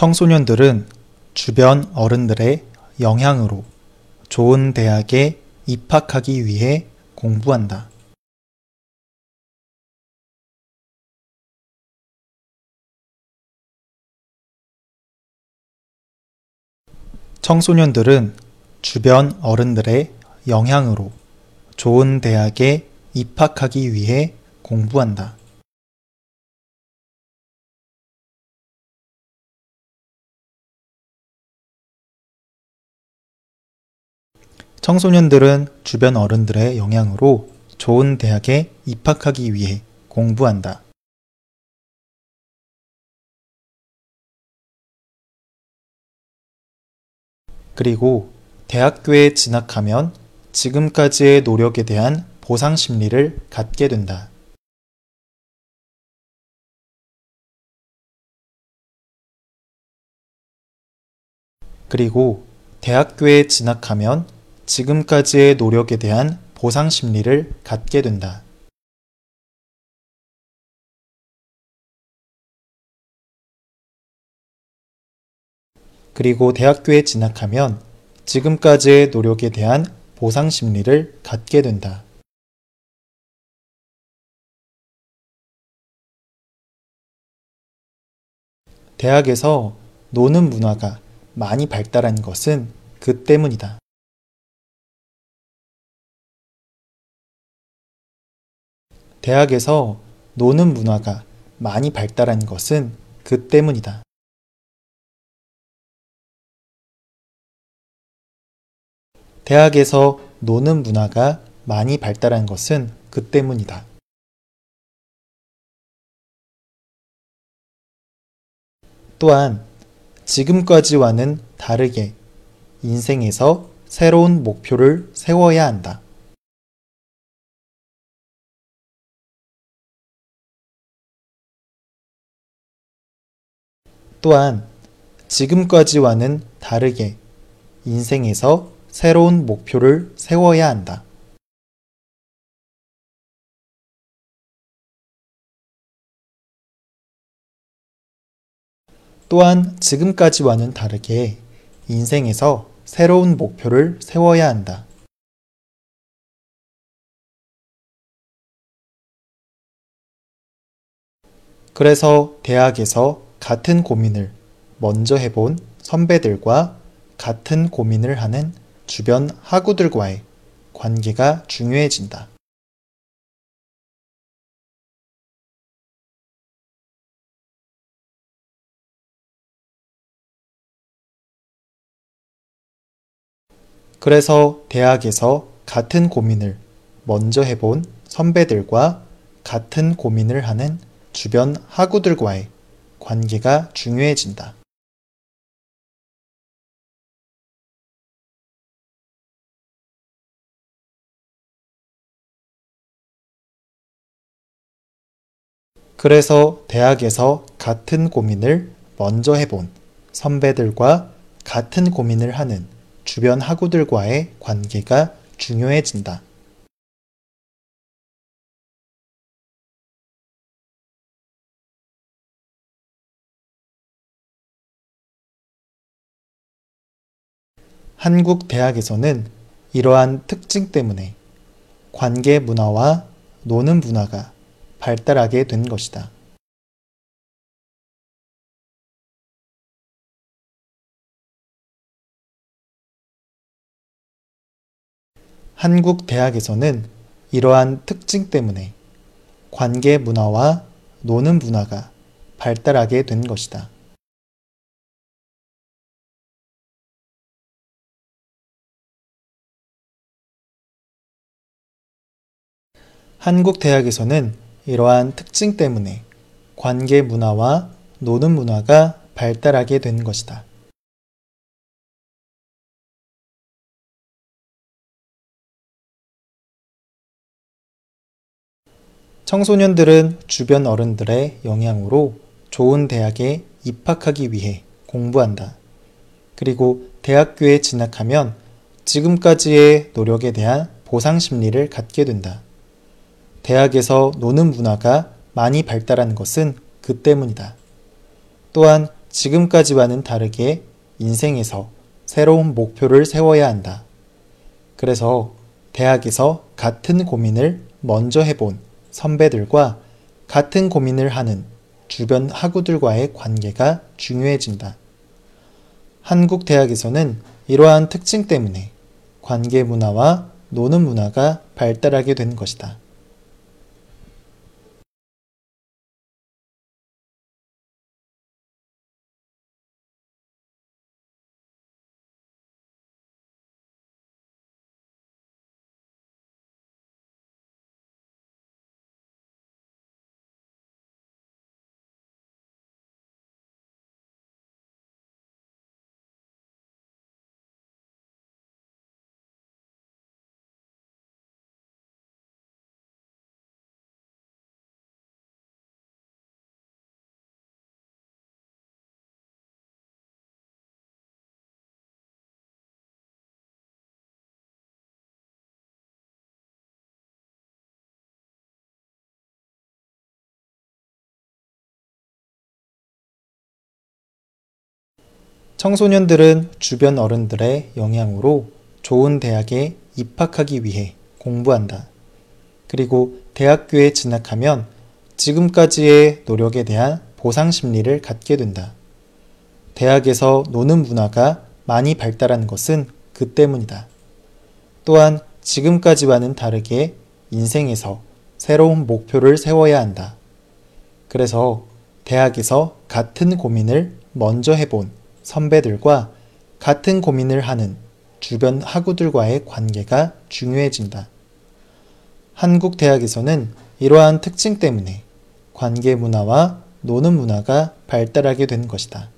청소년들은 주변 어른들의 영향으로 좋은 대학에 입학하기 위해 공부한다. 청소년들은 주변 어른들의 영향으로 좋은 대학에 입학하기 위해 공부한다. 청소년들은 주변 어른들의 영향으로 좋은 대학에 입학하기 위해 공부한다. 그리고 대학교에 진학하면 지금까지의 노력에 대한 보상 심리를 갖게 된다. 그리고 대학교에 진학하면 지금까지의 노력에 대한 보상 심리를 갖게 된다. 그리고 대학교에 진학하면 지금까지의 노력에 대한 보상 심리를 갖게 된다. 대학에서 노는 문화가 많이 발달한 것은 그 때문이다. 대학에서 노는 문화가 많이 발달한 것은 그 때문이다. 대학에서 노는 문화가 많이 발달한 것은 그 때문이다. 또한 지금까지와는 다르게 인생에서 새로운 목표를 세워야 한다. 또한 지금까지와는 다르게 인생에서 새로운 목표를 세워야 한다. 또한 지금까지와는 다르게 인생에서 새로운 목표를 세워야 한다. 그래서 대학에서 같은 고민을 먼저 해본 선배들과 같은 고민을 하는 주변 하구들과의 관계가 중요해진다. 그래서 대학에서 같은 고민을 먼저 해본 선배들과 같은 고민을 하는 주변 하구들과의 관계가 중요해진다. 그래서 대학에서 같은 고민을 먼저 해본 선배들과 같은 고민을 하는 주변 학우들과의 관계가 중요해진다. 한국 대학에서는 이러한 특징 때문에 관계 문화와 노는 문화가 발달하게 된 것이다. 한국 대학에서는 이러한 특징 때문에 관계 문화와 노는 문화가 발달하게 된 것이다. 한국 대학에서는 이러한 특징 때문에 관계 문화와 노는 문화가 발달하게 된 것이다. 청소년들은 주변 어른들의 영향으로 좋은 대학에 입학하기 위해 공부한다. 그리고 대학교에 진학하면 지금까지의 노력에 대한 보상 심리를 갖게 된다. 대학에서 노는 문화가 많이 발달한 것은 그 때문이다. 또한 지금까지와는 다르게 인생에서 새로운 목표를 세워야 한다. 그래서 대학에서 같은 고민을 먼저 해본 선배들과 같은 고민을 하는 주변 학우들과의 관계가 중요해진다. 한국 대학에서는 이러한 특징 때문에 관계 문화와 노는 문화가 발달하게 된 것이다. 청소년들은 주변 어른들의 영향으로 좋은 대학에 입학하기 위해 공부한다. 그리고 대학교에 진학하면 지금까지의 노력에 대한 보상 심리를 갖게 된다. 대학에서 노는 문화가 많이 발달한 것은 그 때문이다. 또한 지금까지와는 다르게 인생에서 새로운 목표를 세워야 한다. 그래서 대학에서 같은 고민을 먼저 해본 선배들과 같은 고민을 하는 주변 학우들과의 관계가 중요해진다. 한국 대학에서는 이러한 특징 때문에 관계 문화와 노는 문화가 발달하게 된 것이다.